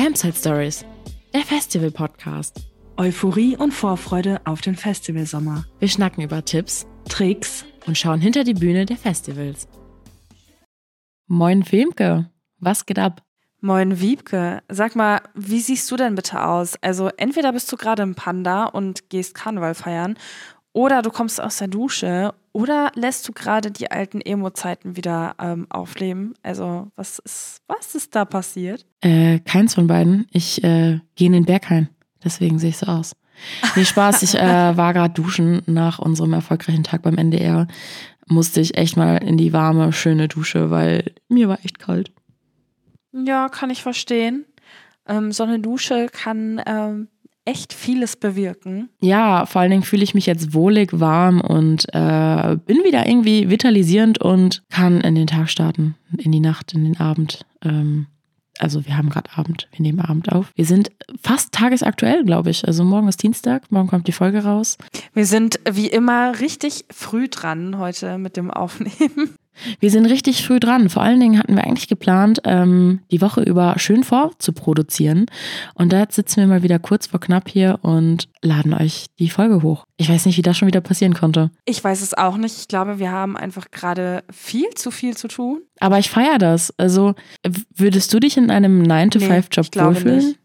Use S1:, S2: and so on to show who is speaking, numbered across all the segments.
S1: Campsite Stories, der Festival-Podcast.
S2: Euphorie und Vorfreude auf den Festivalsommer.
S1: Wir schnacken über Tipps
S2: Tricks
S1: und schauen hinter die Bühne der Festivals. Moin Filmke, was geht ab?
S2: Moin Wiebke, sag mal, wie siehst du denn bitte aus? Also entweder bist du gerade im Panda und gehst Karneval feiern oder du kommst aus der Dusche oder lässt du gerade die alten Emo-Zeiten wieder ähm, aufleben? Also was ist, was ist da passiert?
S1: Äh, keins von beiden. Ich äh, gehe in den Berghain, deswegen sehe ich so aus. Nee, Spaß, ich äh, war gerade duschen nach unserem erfolgreichen Tag beim NDR. Musste ich echt mal in die warme, schöne Dusche, weil mir war echt kalt.
S2: Ja, kann ich verstehen. Ähm, so eine Dusche kann ähm, echt vieles bewirken.
S1: Ja, vor allen Dingen fühle ich mich jetzt wohlig, warm und äh, bin wieder irgendwie vitalisierend und kann in den Tag starten, in die Nacht, in den Abend. Ähm, also wir haben gerade Abend, wir nehmen Abend auf. Wir sind fast tagesaktuell, glaube ich. Also morgen ist Dienstag, morgen kommt die Folge raus.
S2: Wir sind wie immer richtig früh dran heute mit dem Aufnehmen.
S1: Wir sind richtig früh dran. Vor allen Dingen hatten wir eigentlich geplant, ähm, die Woche über schön vorzuproduzieren. Und da sitzen wir mal wieder kurz vor knapp hier und laden euch die Folge hoch. Ich weiß nicht, wie das schon wieder passieren konnte.
S2: Ich weiß es auch nicht. Ich glaube, wir haben einfach gerade viel zu viel zu tun.
S1: Aber ich feiere das. Also, würdest du dich in einem 9-to-5-Job nee, wohlfühlen? Nicht.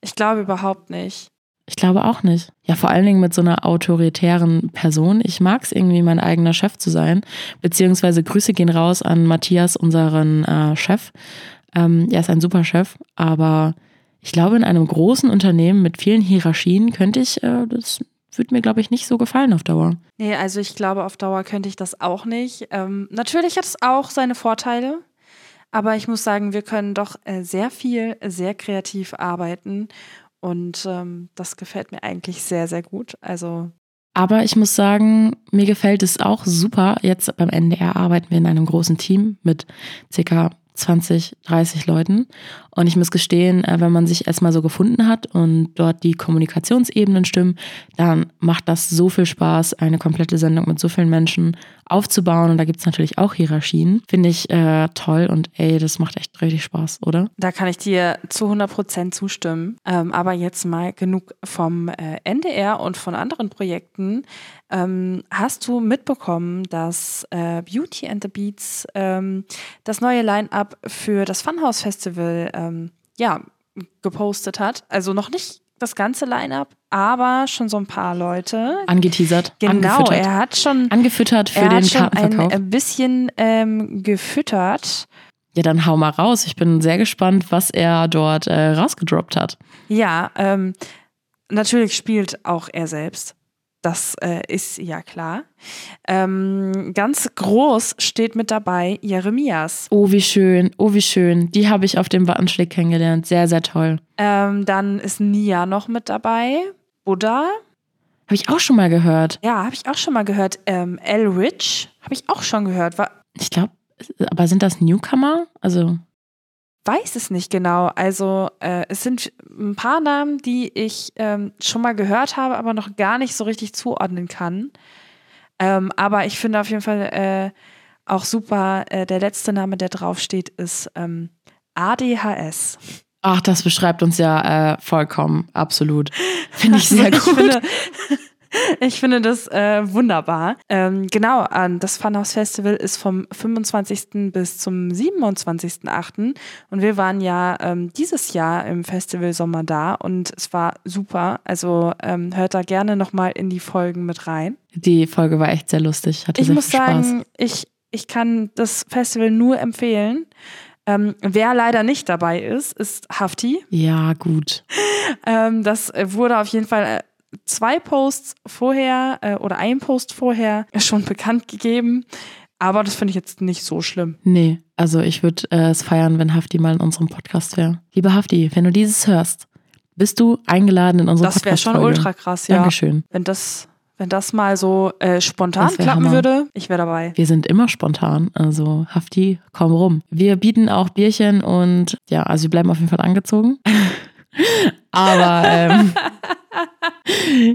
S2: Ich glaube überhaupt nicht.
S1: Ich glaube auch nicht. Ja, vor allen Dingen mit so einer autoritären Person. Ich mag es irgendwie, mein eigener Chef zu sein. Beziehungsweise Grüße gehen raus an Matthias, unseren äh, Chef. Ähm, er ist ein super Chef, aber ich glaube, in einem großen Unternehmen mit vielen Hierarchien könnte ich, äh, das würde mir, glaube ich, nicht so gefallen auf Dauer.
S2: Nee, also ich glaube, auf Dauer könnte ich das auch nicht. Ähm, natürlich hat es auch seine Vorteile. Aber ich muss sagen, wir können doch äh, sehr viel, sehr kreativ arbeiten und ähm, das gefällt mir eigentlich sehr, sehr gut. Also.
S1: Aber ich muss sagen, mir gefällt es auch super. Jetzt beim NDR arbeiten wir in einem großen Team mit ca. 20, 30 Leuten. Und ich muss gestehen, äh, wenn man sich erstmal so gefunden hat und dort die Kommunikationsebenen stimmen, dann macht das so viel Spaß, eine komplette Sendung mit so vielen Menschen aufzubauen. Und da gibt es natürlich auch Hierarchien. Finde ich äh, toll und ey, das macht echt richtig Spaß, oder?
S2: Da kann ich dir zu 100 Prozent zustimmen. Ähm, aber jetzt mal genug vom äh, NDR und von anderen Projekten. Ähm, hast du mitbekommen, dass äh, Beauty and the Beats ähm, das neue Line-up für das Funhouse Festival ähm, ja, gepostet hat? Also noch nicht das ganze Line-up, aber schon so ein paar Leute.
S1: Angeteasert.
S2: Genau, er hat schon.
S1: Angefüttert für
S2: er
S1: den
S2: hat schon
S1: Kartenverkauf.
S2: Ein bisschen ähm, gefüttert.
S1: Ja, dann hau mal raus. Ich bin sehr gespannt, was er dort äh, rausgedroppt hat.
S2: Ja, ähm, natürlich spielt auch er selbst. Das äh, ist ja klar. Ähm, ganz groß steht mit dabei Jeremias.
S1: Oh, wie schön. Oh, wie schön. Die habe ich auf dem Wattenschläg kennengelernt. Sehr, sehr toll.
S2: Ähm, dann ist Nia noch mit dabei. Buddha.
S1: Habe ich auch schon mal gehört.
S2: Ja, habe ich auch schon mal gehört. Ähm, L. Rich habe ich auch schon gehört. War
S1: ich glaube, aber sind das Newcomer? Also
S2: weiß es nicht genau. Also äh, es sind ein paar Namen, die ich ähm, schon mal gehört habe, aber noch gar nicht so richtig zuordnen kann. Ähm, aber ich finde auf jeden Fall äh, auch super, äh, der letzte Name, der draufsteht, ist ähm, ADHS.
S1: Ach, das beschreibt uns ja äh, vollkommen, absolut. Finde ich sehr gut. Ich finde,
S2: Ich finde das äh, wunderbar. Ähm, genau, das Funhouse Festival ist vom 25. bis zum 27.8. Und wir waren ja ähm, dieses Jahr im Festival Sommer da und es war super. Also ähm, hört da gerne nochmal in die Folgen mit rein.
S1: Die Folge war echt sehr lustig. Hatte
S2: ich
S1: sehr
S2: muss
S1: viel Spaß.
S2: sagen, ich, ich kann das Festival nur empfehlen. Ähm, wer leider nicht dabei ist, ist Hafti.
S1: Ja, gut.
S2: Ähm, das wurde auf jeden Fall äh, zwei Posts vorher äh, oder ein Post vorher schon bekannt gegeben. Aber das finde ich jetzt nicht so schlimm.
S1: Nee, also ich würde äh, es feiern, wenn Hafti mal in unserem Podcast wäre. Liebe Hafti, wenn du dieses hörst, bist du eingeladen in unsere
S2: Podcast. Das wäre schon ultra krass, ja.
S1: Dankeschön.
S2: Wenn das, wenn das mal so äh, spontan klappen Hammer. würde, ich wäre dabei.
S1: Wir sind immer spontan, also Hafti, komm rum. Wir bieten auch Bierchen und ja, also wir bleiben auf jeden Fall angezogen. Aber ähm,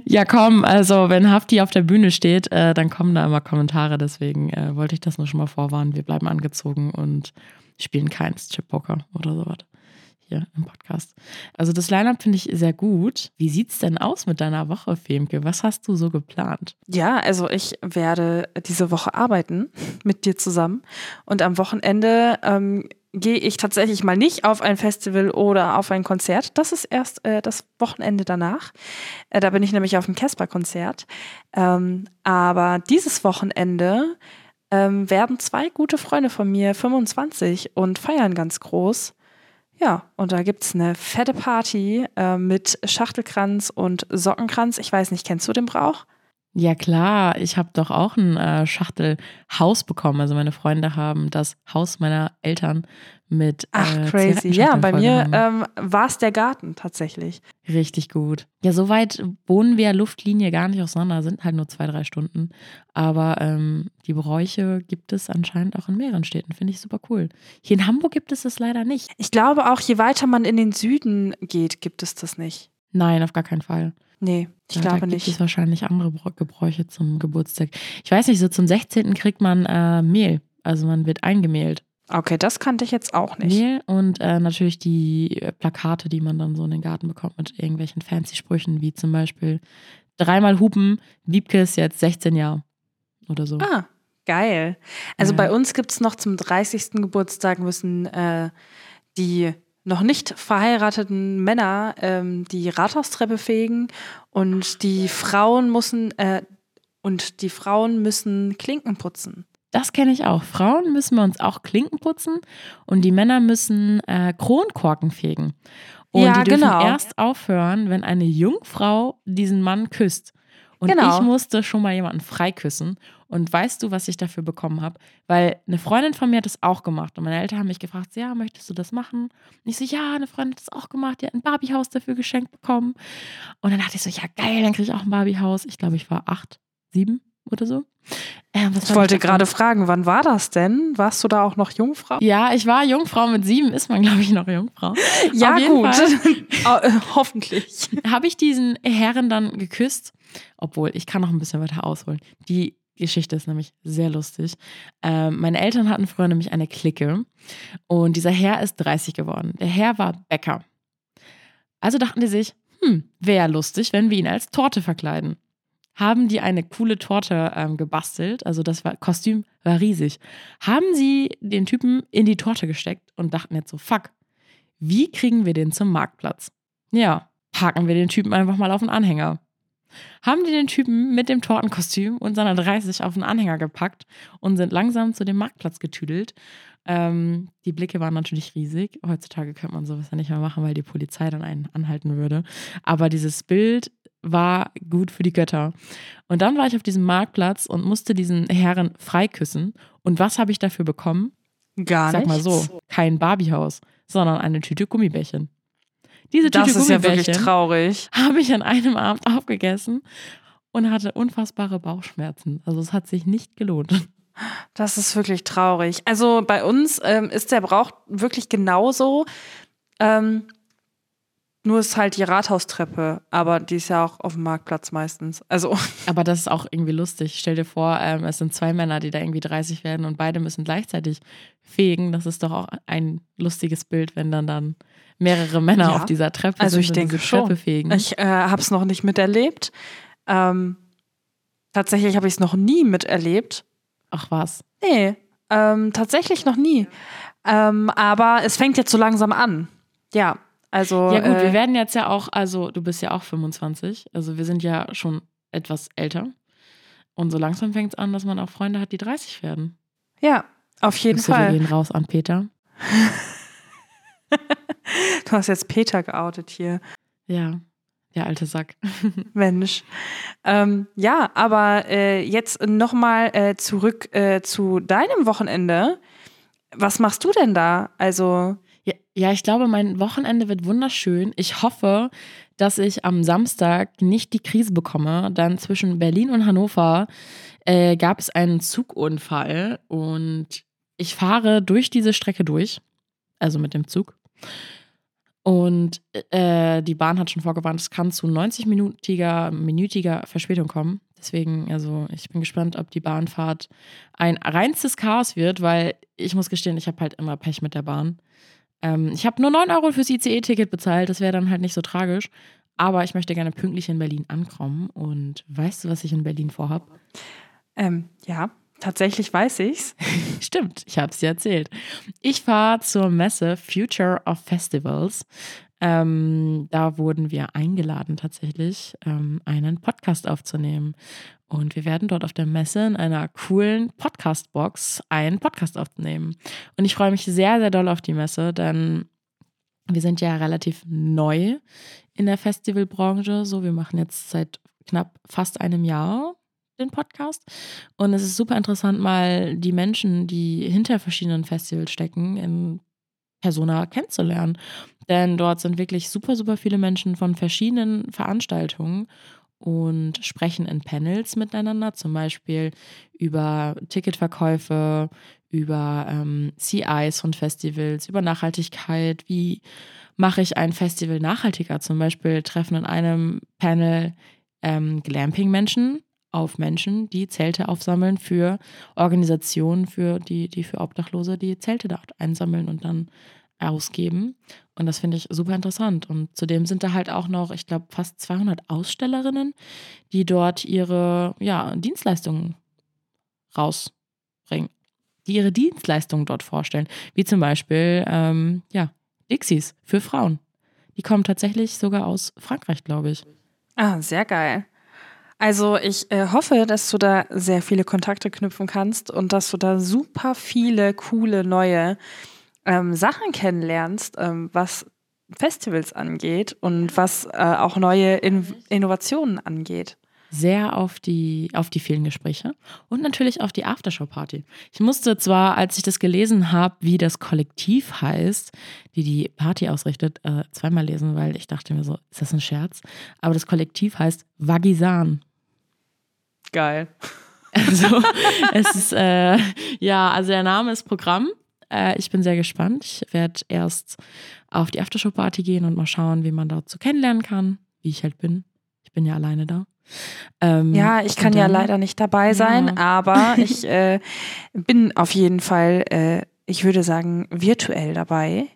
S1: ja, komm, also wenn Hafti auf der Bühne steht, äh, dann kommen da immer Kommentare. Deswegen äh, wollte ich das nur schon mal vorwarnen. Wir bleiben angezogen und spielen keinen Strip-Poker oder sowas. hier im Podcast. Also das Line-Up finde ich sehr gut. Wie sieht es denn aus mit deiner Woche, Femke? Was hast du so geplant?
S2: Ja, also ich werde diese Woche arbeiten mit dir zusammen und am Wochenende ähm, gehe ich tatsächlich mal nicht auf ein Festival oder auf ein Konzert. Das ist erst äh, das Wochenende danach. Äh, da bin ich nämlich auf dem Casper-Konzert. Ähm, aber dieses Wochenende ähm, werden zwei gute Freunde von mir 25 und feiern ganz groß. Ja, und da gibt es eine fette Party äh, mit Schachtelkranz und Sockenkranz. Ich weiß nicht, kennst du den Brauch?
S1: Ja klar, ich habe doch auch ein äh, Schachtelhaus bekommen. Also meine Freunde haben das Haus meiner Eltern mit.
S2: Ach, äh, crazy. Ja, bei mir ähm, war es der Garten tatsächlich.
S1: Richtig gut. Ja, soweit wohnen wir Luftlinie gar nicht auseinander, sind halt nur zwei, drei Stunden. Aber ähm, die Bräuche gibt es anscheinend auch in mehreren Städten. Finde ich super cool. Hier in Hamburg gibt es das leider nicht.
S2: Ich glaube auch, je weiter man in den Süden geht, gibt es das nicht.
S1: Nein, auf gar keinen Fall.
S2: Nee, ich ja, glaube da nicht.
S1: Gibt es wahrscheinlich andere Gebräuche zum Geburtstag. Ich weiß nicht, so zum 16. kriegt man äh, Mehl. Also man wird eingemehlt.
S2: Okay, das kannte ich jetzt auch nicht.
S1: Mehl und äh, natürlich die äh, Plakate, die man dann so in den Garten bekommt mit irgendwelchen fancy Sprüchen, wie zum Beispiel dreimal Hupen, Wiebke ist jetzt 16 Jahre oder so.
S2: Ah, geil. Also ja. bei uns gibt es noch zum 30. Geburtstag müssen äh, die noch nicht verheirateten Männer ähm, die Rathaustreppe fegen und die Frauen müssen äh, und die Frauen müssen Klinken putzen.
S1: Das kenne ich auch. Frauen müssen bei uns auch Klinken putzen und die Männer müssen äh, Kronkorken fegen. Und ja, die dürfen genau. erst aufhören, wenn eine Jungfrau diesen Mann küsst. Und genau. ich musste schon mal jemanden freiküssen. Und weißt du, was ich dafür bekommen habe? Weil eine Freundin von mir hat das auch gemacht. Und meine Eltern haben mich gefragt, ja, möchtest du das machen? Und ich so, ja, eine Freundin hat das auch gemacht. Die hat ein Barbiehaus dafür geschenkt bekommen. Und dann dachte ich so, ja, geil, dann kriege ich auch ein Barbiehaus. Ich glaube, ich war acht, sieben oder so.
S2: Äh, ich wollte gerade fragen, wann war das denn? Warst du da auch noch Jungfrau?
S1: Ja, ich war Jungfrau. Mit sieben ist man, glaube ich, noch Jungfrau.
S2: ja, gut. Äh, hoffentlich.
S1: Habe ich diesen Herren dann geküsst, obwohl ich kann noch ein bisschen weiter ausholen. Die Geschichte ist nämlich sehr lustig. Ähm, meine Eltern hatten früher nämlich eine Clique und dieser Herr ist 30 geworden. Der Herr war Bäcker. Also dachten die sich, hm, wäre lustig, wenn wir ihn als Torte verkleiden haben die eine coole Torte ähm, gebastelt. Also das war, Kostüm war riesig. Haben sie den Typen in die Torte gesteckt und dachten jetzt so, fuck, wie kriegen wir den zum Marktplatz? Ja, parken wir den Typen einfach mal auf den Anhänger. Haben die den Typen mit dem Tortenkostüm und seiner 30 auf den Anhänger gepackt und sind langsam zu dem Marktplatz getüdelt. Ähm, die Blicke waren natürlich riesig. Heutzutage könnte man sowas ja nicht mehr machen, weil die Polizei dann einen anhalten würde. Aber dieses Bild war gut für die Götter. Und dann war ich auf diesem Marktplatz und musste diesen Herren freiküssen. Und was habe ich dafür bekommen?
S2: Gar
S1: nicht. Sag mal so, kein Barbiehaus, sondern eine Tüte Gummibärchen. Diese Tüte
S2: das ist ja wirklich traurig.
S1: Habe ich an einem Abend aufgegessen und hatte unfassbare Bauchschmerzen. Also es hat sich nicht gelohnt.
S2: Das ist wirklich traurig. Also bei uns ähm, ist der Brauch wirklich genauso. Ähm, nur ist halt die Rathaustreppe, aber die ist ja auch auf dem Marktplatz meistens. Also.
S1: Aber das ist auch irgendwie lustig. Stell dir vor, ähm, es sind zwei Männer, die da irgendwie 30 werden und beide müssen gleichzeitig fegen. Das ist doch auch ein lustiges Bild, wenn dann dann mehrere Männer ja. auf dieser Treppe
S2: also sind ich denke schon. Treppe fegen. Ich äh, habe es noch nicht miterlebt. Ähm, tatsächlich habe ich es noch nie miterlebt.
S1: Ach was?
S2: Nee, ähm, tatsächlich noch nie. Ähm, aber es fängt jetzt so langsam an. Ja, also,
S1: ja gut, äh, wir werden jetzt ja auch, also du bist ja auch 25, also wir sind ja schon etwas älter. Und so langsam fängt es an, dass man auch Freunde hat, die 30 werden.
S2: Ja, auf jeden
S1: Grüße,
S2: Fall.
S1: Wir gehen raus an Peter.
S2: du hast jetzt Peter geoutet hier.
S1: Ja, der alte Sack.
S2: Mensch. Ähm, ja, aber äh, jetzt nochmal äh, zurück äh, zu deinem Wochenende. Was machst du denn da? Also
S1: ja, ich glaube, mein Wochenende wird wunderschön. Ich hoffe, dass ich am Samstag nicht die Krise bekomme. Dann zwischen Berlin und Hannover äh, gab es einen Zugunfall und ich fahre durch diese Strecke durch, also mit dem Zug. Und äh, die Bahn hat schon vorgewarnt, es kann zu 90-minütiger minütiger Verspätung kommen. Deswegen, also ich bin gespannt, ob die Bahnfahrt ein reinstes Chaos wird, weil ich muss gestehen, ich habe halt immer Pech mit der Bahn. Ähm, ich habe nur 9 Euro fürs ICE-Ticket bezahlt, das wäre dann halt nicht so tragisch. Aber ich möchte gerne pünktlich in Berlin ankommen. Und weißt du, was ich in Berlin vorhab?
S2: Ähm, ja, tatsächlich weiß ich's.
S1: Stimmt, ich habe es dir erzählt. Ich fahre zur Messe Future of Festivals. Ähm, da wurden wir eingeladen, tatsächlich ähm, einen Podcast aufzunehmen. Und wir werden dort auf der Messe in einer coolen Podcast-Box einen Podcast aufnehmen. Und ich freue mich sehr, sehr doll auf die Messe, denn wir sind ja relativ neu in der Festivalbranche. So, wir machen jetzt seit knapp fast einem Jahr den Podcast. Und es ist super interessant, mal die Menschen, die hinter verschiedenen Festivals stecken, in Persona kennenzulernen. Denn dort sind wirklich super, super viele Menschen von verschiedenen Veranstaltungen und sprechen in Panels miteinander, zum Beispiel über Ticketverkäufe, über ähm, CIs von Festivals, über Nachhaltigkeit, wie mache ich ein Festival nachhaltiger. Zum Beispiel treffen in einem Panel ähm, Glamping-Menschen auf Menschen, die Zelte aufsammeln für Organisationen, für die, die für Obdachlose die Zelte dort einsammeln und dann ausgeben. Und das finde ich super interessant. Und zudem sind da halt auch noch, ich glaube, fast 200 Ausstellerinnen, die dort ihre ja, Dienstleistungen rausbringen, die ihre Dienstleistungen dort vorstellen. Wie zum Beispiel, ähm, ja, Dixies für Frauen. Die kommen tatsächlich sogar aus Frankreich, glaube ich.
S2: Ah, sehr geil. Also ich äh, hoffe, dass du da sehr viele Kontakte knüpfen kannst und dass du da super viele coole neue ähm, Sachen kennenlernst, ähm, was Festivals angeht und was äh, auch neue In Innovationen angeht.
S1: Sehr auf die, auf die vielen Gespräche und natürlich auf die Aftershow-Party. Ich musste zwar, als ich das gelesen habe, wie das Kollektiv heißt, die die Party ausrichtet, äh, zweimal lesen, weil ich dachte mir so, ist das ein Scherz? Aber das Kollektiv heißt Wagisan.
S2: Geil.
S1: Also, es ist, äh, ja, also der Name ist Programm äh, ich bin sehr gespannt. Ich werde erst auf die Aftershow-Party gehen und mal schauen, wie man so kennenlernen kann, wie ich halt bin. Ich bin ja alleine da.
S2: Ähm, ja, ich kann dann, ja leider nicht dabei sein, ja. aber ich äh, bin auf jeden Fall, äh, ich würde sagen, virtuell dabei.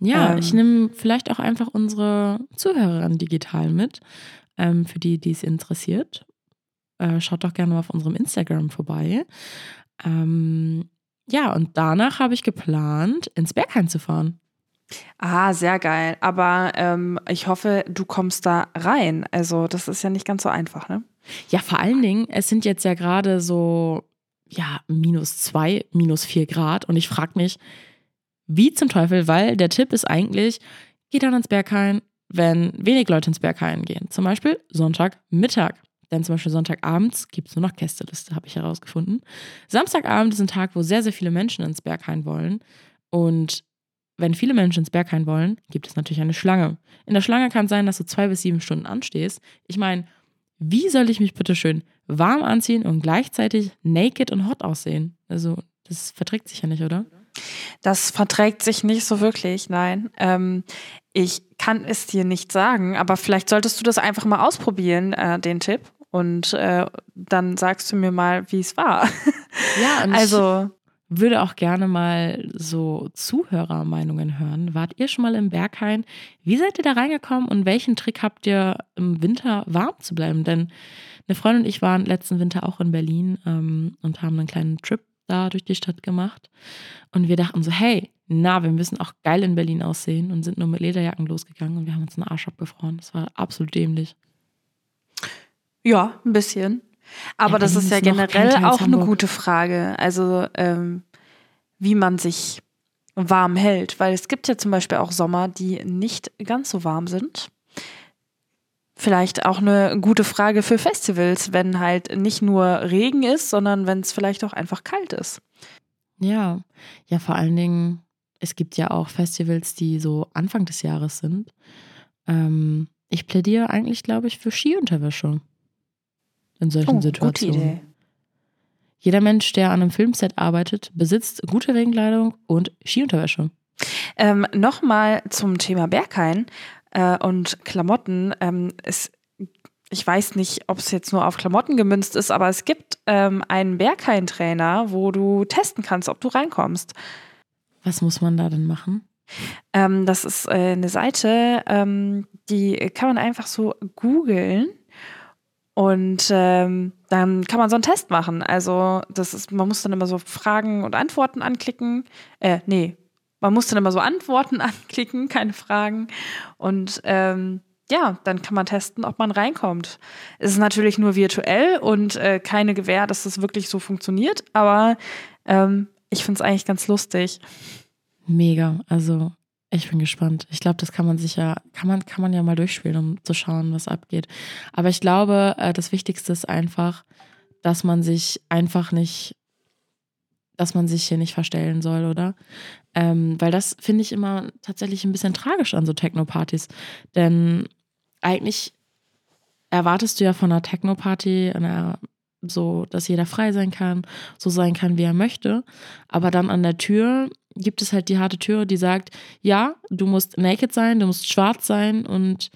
S1: Ja, ähm, ich nehme vielleicht auch einfach unsere Zuhörerin digital mit, ähm, für die, die es interessiert. Äh, schaut doch gerne mal auf unserem Instagram vorbei. Ähm, ja, und danach habe ich geplant, ins Berghain zu fahren.
S2: Ah, sehr geil. Aber ähm, ich hoffe, du kommst da rein. Also, das ist ja nicht ganz so einfach, ne?
S1: Ja, vor allen Dingen, es sind jetzt ja gerade so, ja, minus zwei, minus vier Grad. Und ich frage mich, wie zum Teufel, weil der Tipp ist eigentlich, geh dann ins Berghain, wenn wenig Leute ins Berghain gehen. Zum Beispiel Sonntagmittag. Denn zum Beispiel Sonntagabends gibt es nur noch Gästeliste, habe ich herausgefunden. Samstagabend ist ein Tag, wo sehr, sehr viele Menschen ins Berghain wollen. Und wenn viele Menschen ins Berghain wollen, gibt es natürlich eine Schlange. In der Schlange kann es sein, dass du zwei bis sieben Stunden anstehst. Ich meine, wie soll ich mich bitte schön warm anziehen und gleichzeitig naked und hot aussehen? Also, das verträgt sich ja nicht, oder?
S2: Das verträgt sich nicht so wirklich, nein. Ähm, ich kann es dir nicht sagen, aber vielleicht solltest du das einfach mal ausprobieren, äh, den Tipp. Und äh, dann sagst du mir mal, wie es war.
S1: Ja, und also ich würde auch gerne mal so Zuhörermeinungen hören. Wart ihr schon mal im Berghain? Wie seid ihr da reingekommen und welchen Trick habt ihr im Winter warm zu bleiben? Denn eine Freundin und ich waren letzten Winter auch in Berlin ähm, und haben einen kleinen Trip da durch die Stadt gemacht. Und wir dachten so, hey, na, wir müssen auch geil in Berlin aussehen und sind nur mit Lederjacken losgegangen und wir haben uns einen Arsch abgefroren. Das war absolut dämlich.
S2: Ja, ein bisschen. Aber ja, das ist ja generell auch eine gute Frage. Also, ähm, wie man sich warm hält. Weil es gibt ja zum Beispiel auch Sommer, die nicht ganz so warm sind. Vielleicht auch eine gute Frage für Festivals, wenn halt nicht nur Regen ist, sondern wenn es vielleicht auch einfach kalt ist.
S1: Ja, ja, vor allen Dingen, es gibt ja auch Festivals, die so Anfang des Jahres sind. Ähm, ich plädiere eigentlich, glaube ich, für Skiunterwäsche in solchen oh, Situationen. Jeder Mensch, der an einem Filmset arbeitet, besitzt gute Regenkleidung und Skiunterwäsche.
S2: Ähm, Nochmal zum Thema Berghain äh, und Klamotten. Ähm, es, ich weiß nicht, ob es jetzt nur auf Klamotten gemünzt ist, aber es gibt ähm, einen Berghain-Trainer, wo du testen kannst, ob du reinkommst.
S1: Was muss man da denn machen?
S2: Ähm, das ist äh, eine Seite, ähm, die kann man einfach so googeln und ähm, dann kann man so einen Test machen. Also das ist, man muss dann immer so Fragen und Antworten anklicken. Äh, nee, man muss dann immer so Antworten anklicken, keine Fragen. Und ähm, ja, dann kann man testen, ob man reinkommt. Es ist natürlich nur virtuell und äh, keine Gewähr, dass das wirklich so funktioniert, aber ähm, ich finde es eigentlich ganz lustig.
S1: Mega. Also ich bin gespannt. Ich glaube, das kann man sich ja, kann man, kann man ja mal durchspielen, um zu schauen, was abgeht. Aber ich glaube, äh, das Wichtigste ist einfach, dass man sich einfach nicht, dass man sich hier nicht verstellen soll, oder? Ähm, weil das finde ich immer tatsächlich ein bisschen tragisch an so Techno-Partys. Denn eigentlich erwartest du ja von einer Techno-Party, so, dass jeder frei sein kann, so sein kann, wie er möchte. Aber dann an der Tür gibt es halt die harte Tür, die sagt, ja, du musst naked sein, du musst schwarz sein und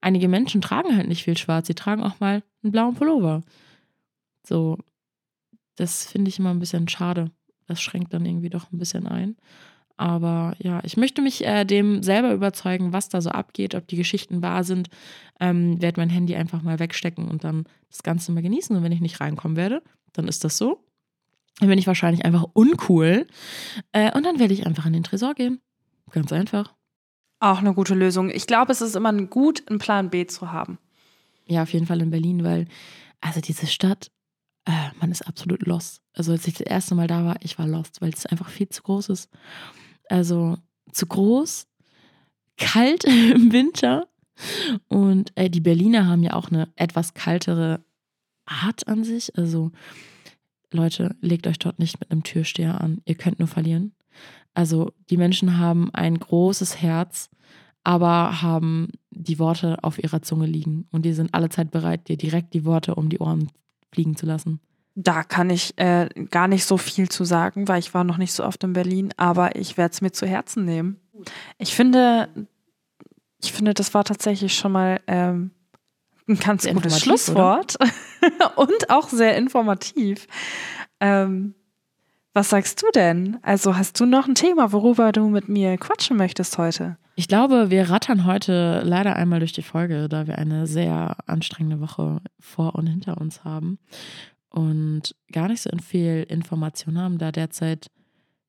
S1: einige Menschen tragen halt nicht viel schwarz, sie tragen auch mal einen blauen Pullover. So, das finde ich immer ein bisschen schade. Das schränkt dann irgendwie doch ein bisschen ein. Aber ja, ich möchte mich äh, dem selber überzeugen, was da so abgeht, ob die Geschichten wahr sind. Ähm, werde mein Handy einfach mal wegstecken und dann das Ganze mal genießen. Und wenn ich nicht reinkommen werde, dann ist das so. Dann bin ich wahrscheinlich einfach uncool. Äh, und dann werde ich einfach in den Tresor gehen. Ganz einfach.
S2: Auch eine gute Lösung. Ich glaube, es ist immer gut, einen Plan B zu haben.
S1: Ja, auf jeden Fall in Berlin, weil, also diese Stadt, äh, man ist absolut lost. Also als ich das erste Mal da war, ich war lost, weil es einfach viel zu groß ist. Also zu groß, kalt im Winter. Und äh, die Berliner haben ja auch eine etwas kaltere Art an sich. Also Leute, legt euch dort nicht mit einem Türsteher an. Ihr könnt nur verlieren. Also die Menschen haben ein großes Herz, aber haben die Worte auf ihrer Zunge liegen. Und die sind allezeit bereit, dir direkt die Worte um die Ohren fliegen zu lassen.
S2: Da kann ich äh, gar nicht so viel zu sagen, weil ich war noch nicht so oft in Berlin, aber ich werde es mir zu Herzen nehmen. Ich finde, ich finde, das war tatsächlich schon mal ähm, ein ganz gutes Schlusswort und auch sehr informativ. Ähm, was sagst du denn? Also hast du noch ein Thema, worüber du mit mir quatschen möchtest heute?
S1: Ich glaube, wir rattern heute leider einmal durch die Folge, da wir eine sehr anstrengende Woche vor und hinter uns haben und gar nicht so viel Information haben, da derzeit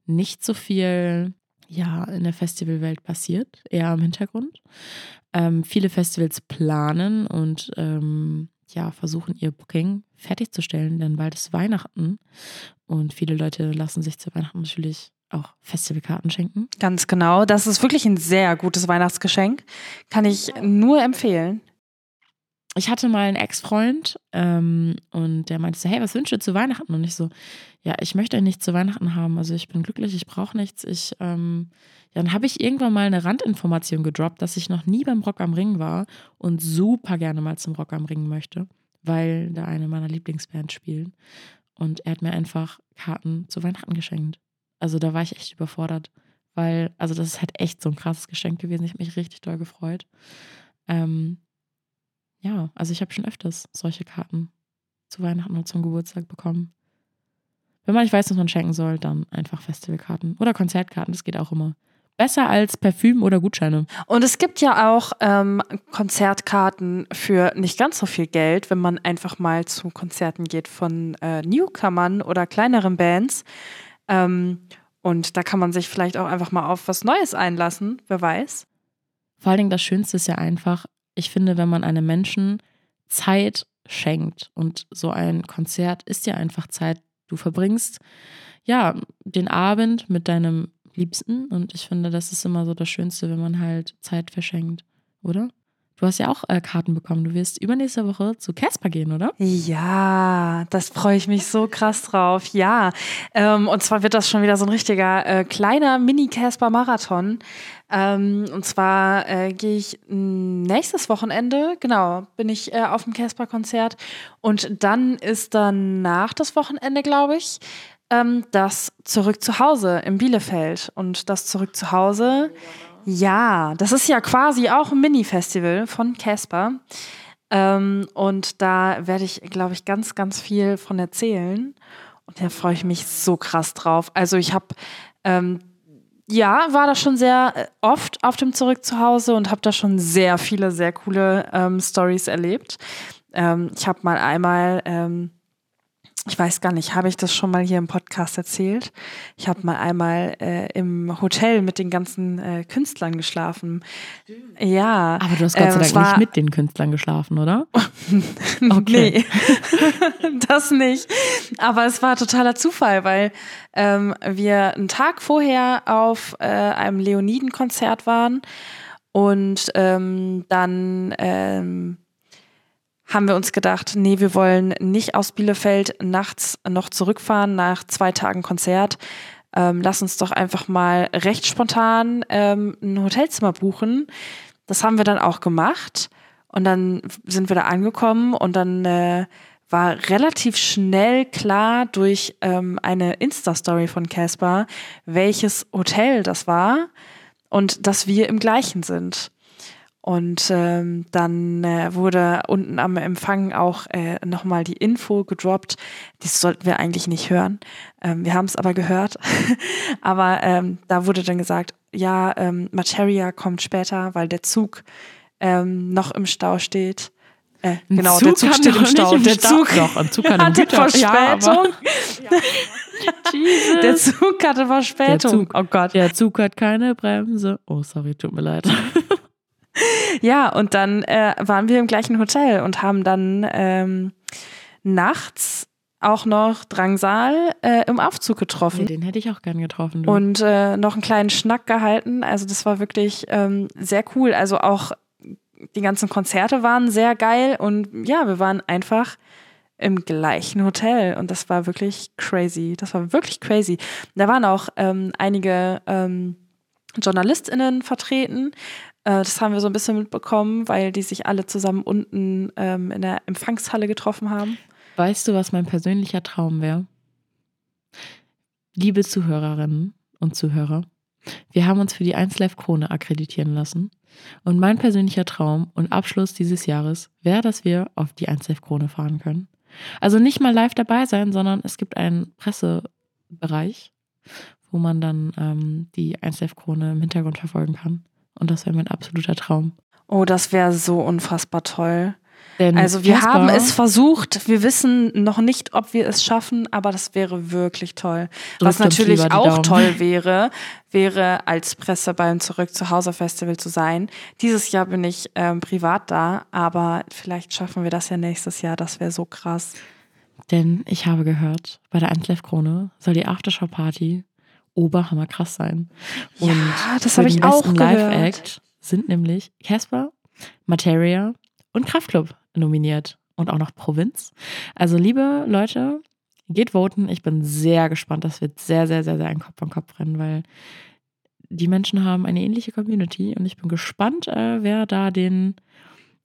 S1: nicht so viel ja, in der Festivalwelt passiert, eher im Hintergrund. Ähm, viele Festivals planen und ähm, ja, versuchen ihr Booking fertigzustellen, denn bald ist Weihnachten und viele Leute lassen sich zu Weihnachten natürlich auch Festivalkarten schenken.
S2: Ganz genau. Das ist wirklich ein sehr gutes Weihnachtsgeschenk. Kann ich nur empfehlen
S1: ich hatte mal einen Ex-Freund ähm, und der meinte so, hey, was wünschst du zu Weihnachten? Und ich so, ja, ich möchte nichts zu Weihnachten haben. Also ich bin glücklich, ich brauche nichts. Ich, ähm, dann habe ich irgendwann mal eine Randinformation gedroppt, dass ich noch nie beim Rock am Ring war und super gerne mal zum Rock am Ring möchte, weil da eine meiner Lieblingsbands spielen. Und er hat mir einfach Karten zu Weihnachten geschenkt. Also da war ich echt überfordert, weil, also das ist halt echt so ein krasses Geschenk gewesen. Ich habe mich richtig doll gefreut. Ähm, ja, also ich habe schon öfters solche Karten zu Weihnachten oder zum Geburtstag bekommen. Wenn man nicht weiß, was man schenken soll, dann einfach Festivalkarten oder Konzertkarten, das geht auch immer. Besser als Parfüm oder Gutscheine.
S2: Und es gibt ja auch ähm, Konzertkarten für nicht ganz so viel Geld, wenn man einfach mal zu Konzerten geht von äh, Newcomern oder kleineren Bands. Ähm, und da kann man sich vielleicht auch einfach mal auf was Neues einlassen, wer weiß.
S1: Vor allen Dingen das Schönste ist ja einfach, ich finde, wenn man einem Menschen Zeit schenkt und so ein Konzert ist ja einfach Zeit, du verbringst ja den Abend mit deinem Liebsten und ich finde, das ist immer so das Schönste, wenn man halt Zeit verschenkt, oder? Du hast ja auch äh, Karten bekommen. Du wirst übernächste Woche zu Casper gehen, oder?
S2: Ja, das freue ich mich so krass drauf. Ja, ähm, und zwar wird das schon wieder so ein richtiger äh, kleiner Mini-Casper-Marathon. Ähm, und zwar äh, gehe ich nächstes Wochenende, genau, bin ich äh, auf dem Casper-Konzert. Und dann ist dann nach das Wochenende, glaube ich, ähm, das Zurück zu Hause in Bielefeld. Und das Zurück zu Hause. Ja, das ist ja quasi auch ein Mini-Festival von Casper. Ähm, und da werde ich, glaube ich, ganz, ganz viel von erzählen. Und da freue ich mich so krass drauf. Also ich habe ähm, ja, war da schon sehr äh, oft auf dem Zurück zu Hause und habe da schon sehr viele, sehr coole ähm, Stories erlebt. Ähm, ich habe mal einmal ähm, ich weiß gar nicht, habe ich das schon mal hier im Podcast erzählt? Ich habe mal einmal äh, im Hotel mit den ganzen äh, Künstlern geschlafen. Ja.
S1: Aber du hast Gott sei äh, Dank nicht mit den Künstlern geschlafen, oder?
S2: okay. nee, das nicht. Aber es war totaler Zufall, weil ähm, wir einen Tag vorher auf äh, einem Leoniden-Konzert waren und ähm, dann ähm, haben wir uns gedacht, nee, wir wollen nicht aus Bielefeld nachts noch zurückfahren nach zwei Tagen Konzert. Ähm, lass uns doch einfach mal recht spontan ähm, ein Hotelzimmer buchen. Das haben wir dann auch gemacht. Und dann sind wir da angekommen und dann äh, war relativ schnell klar durch ähm, eine Insta-Story von Casper, welches Hotel das war und dass wir im gleichen sind. Und ähm, dann äh, wurde unten am Empfang auch äh, nochmal die Info gedroppt. Das sollten wir eigentlich nicht hören. Ähm, wir haben es aber gehört. aber ähm, da wurde dann gesagt, ja, ähm, Materia kommt später, weil der Zug ähm, noch im Stau steht. Äh, genau, Zug der Zug steht im Stau. Im
S1: der Zug,
S2: doch,
S1: ein Zug hatte
S2: Verspätung. Ja, der Zug hatte Verspätung. Der
S1: Zug, oh Gott. Der Zug hat keine Bremse. Oh, sorry, tut mir leid.
S2: Ja, und dann äh, waren wir im gleichen Hotel und haben dann ähm, nachts auch noch Drangsal äh, im Aufzug getroffen.
S1: Nee, den hätte ich auch gern getroffen. Du.
S2: Und äh, noch einen kleinen Schnack gehalten. Also das war wirklich ähm, sehr cool. Also auch die ganzen Konzerte waren sehr geil und ja, wir waren einfach im gleichen Hotel und das war wirklich crazy. Das war wirklich crazy. Da waren auch ähm, einige ähm, JournalistInnen vertreten, das haben wir so ein bisschen mitbekommen, weil die sich alle zusammen unten ähm, in der Empfangshalle getroffen haben.
S1: Weißt du, was mein persönlicher Traum wäre? Liebe Zuhörerinnen und Zuhörer, wir haben uns für die 1Live Krone akkreditieren lassen. Und mein persönlicher Traum und Abschluss dieses Jahres wäre, dass wir auf die 1Live Krone fahren können. Also nicht mal live dabei sein, sondern es gibt einen Pressebereich, wo man dann ähm, die 1Live Krone im Hintergrund verfolgen kann. Und das wäre mein absoluter Traum.
S2: Oh, das wäre so unfassbar toll. Denn also wir Kasper, haben es versucht, wir wissen noch nicht, ob wir es schaffen, aber das wäre wirklich toll. Was natürlich auch Daumen. toll wäre, wäre als Presse beim Zurück zu Hause Festival zu sein. Dieses Jahr bin ich ähm, privat da, aber vielleicht schaffen wir das ja nächstes Jahr. Das wäre so krass.
S1: Denn ich habe gehört, bei der Antlev Krone soll die Aftershow Party oberhammer krass sein.
S2: Und ja, das habe ich auch gehört. Live-Act
S1: sind nämlich Casper, Materia und Kraftklub nominiert und auch noch Provinz. Also liebe Leute, geht voten. Ich bin sehr gespannt. Das wird sehr, sehr, sehr, sehr ein Kopf an Kopf rennen, weil die Menschen haben eine ähnliche Community und ich bin gespannt, äh, wer da den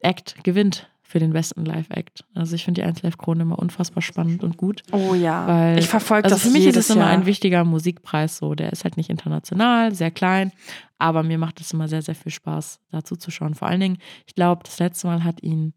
S1: Act gewinnt für den besten Live-Act. Also ich finde die 1 Live-Krone immer unfassbar spannend und gut.
S2: Oh ja,
S1: weil, ich verfolge also das Für mich ist es immer ein wichtiger Musikpreis so. Der ist halt nicht international, sehr klein, aber mir macht es immer sehr, sehr viel Spaß, dazu zu schauen. Vor allen Dingen, ich glaube, das letzte Mal hat ihn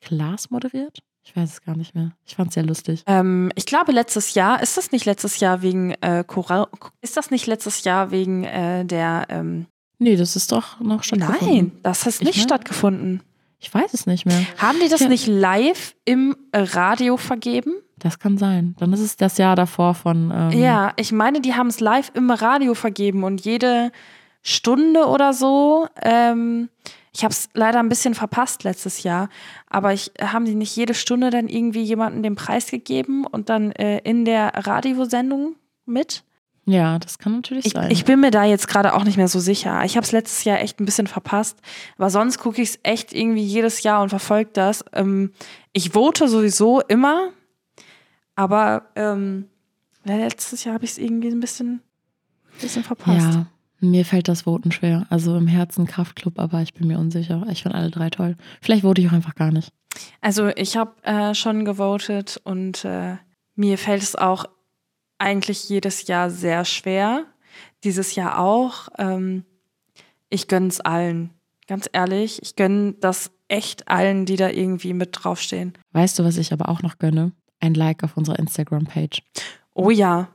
S1: Klaas moderiert. Ich weiß es gar nicht mehr. Ich fand es sehr lustig.
S2: Ähm, ich glaube, letztes Jahr, ist das nicht letztes Jahr wegen äh, Choral, ist das nicht letztes Jahr wegen äh, der ähm
S1: Nee, das ist doch noch stattgefunden.
S2: Nein, das hat nicht ich stattgefunden.
S1: Ich weiß es nicht mehr.
S2: Haben die das ja. nicht live im Radio vergeben?
S1: Das kann sein. Dann ist es das Jahr davor von.
S2: Ähm ja, ich meine, die haben es live im Radio vergeben und jede Stunde oder so. Ähm, ich habe es leider ein bisschen verpasst letztes Jahr, aber ich haben die nicht jede Stunde dann irgendwie jemanden den Preis gegeben und dann äh, in der Radiosendung mit?
S1: Ja, das kann natürlich
S2: ich,
S1: sein.
S2: Ich bin mir da jetzt gerade auch nicht mehr so sicher. Ich habe es letztes Jahr echt ein bisschen verpasst, aber sonst gucke ich es echt irgendwie jedes Jahr und verfolge das. Ähm, ich vote sowieso immer, aber ähm, letztes Jahr habe ich es irgendwie ein bisschen, bisschen verpasst.
S1: Ja, mir fällt das Voten schwer. Also im Herzen Kraftclub, aber ich bin mir unsicher. Ich finde alle drei toll. Vielleicht vote ich auch einfach gar nicht.
S2: Also ich habe äh, schon gewotet und äh, mir fällt es auch eigentlich jedes Jahr sehr schwer. Dieses Jahr auch. Ähm, ich gönne es allen. Ganz ehrlich, ich gönne das echt allen, die da irgendwie mit draufstehen.
S1: Weißt du, was ich aber auch noch gönne? Ein Like auf unserer Instagram-Page.
S2: Oh ja.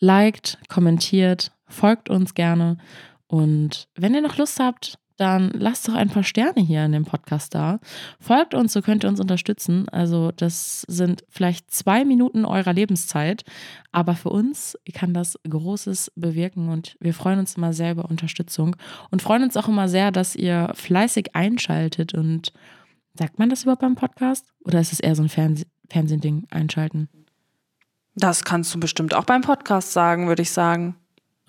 S1: liked, kommentiert, folgt uns gerne. Und wenn ihr noch Lust habt, dann lasst doch ein paar Sterne hier in dem Podcast da. Folgt uns, so könnt ihr uns unterstützen. Also das sind vielleicht zwei Minuten eurer Lebenszeit, aber für uns kann das Großes bewirken und wir freuen uns immer sehr über Unterstützung und freuen uns auch immer sehr, dass ihr fleißig einschaltet und sagt man das überhaupt beim Podcast oder ist es eher so ein Fernseh Fernsehding einschalten?
S2: Das kannst du bestimmt auch beim Podcast sagen, würde ich sagen.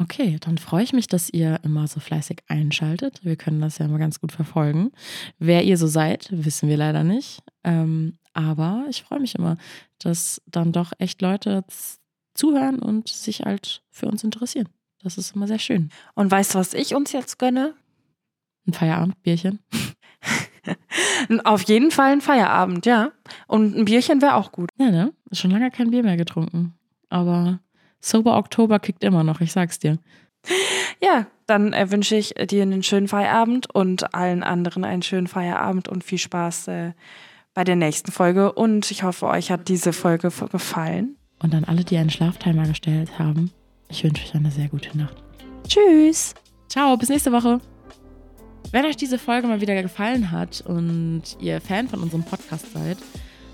S1: Okay, dann freue ich mich, dass ihr immer so fleißig einschaltet. Wir können das ja mal ganz gut verfolgen. Wer ihr so seid, wissen wir leider nicht. Ähm, aber ich freue mich immer, dass dann doch echt Leute zuhören und sich halt für uns interessieren. Das ist immer sehr schön.
S2: Und weißt du, was ich uns jetzt gönne?
S1: Ein Feierabendbierchen.
S2: Auf jeden Fall ein Feierabend, ja. Und ein Bierchen wäre auch gut.
S1: Ja, ne? Schon lange kein Bier mehr getrunken. Aber Sober Oktober kickt immer noch, ich sag's dir.
S2: Ja, dann äh, wünsche ich dir einen schönen Feierabend und allen anderen einen schönen Feierabend und viel Spaß äh, bei der nächsten Folge. Und ich hoffe, euch hat diese Folge gefallen.
S1: Und an alle, die einen Schlaftimer gestellt haben, ich wünsche euch eine sehr gute Nacht.
S2: Tschüss.
S1: Ciao, bis nächste Woche. Wenn euch diese Folge mal wieder gefallen hat und ihr Fan von unserem Podcast seid,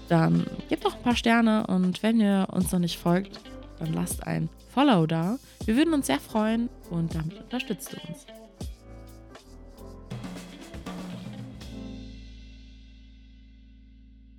S1: dann gebt doch ein paar Sterne und wenn ihr uns noch nicht folgt, dann lasst ein Follow da. Wir würden uns sehr freuen und damit unterstützt du uns.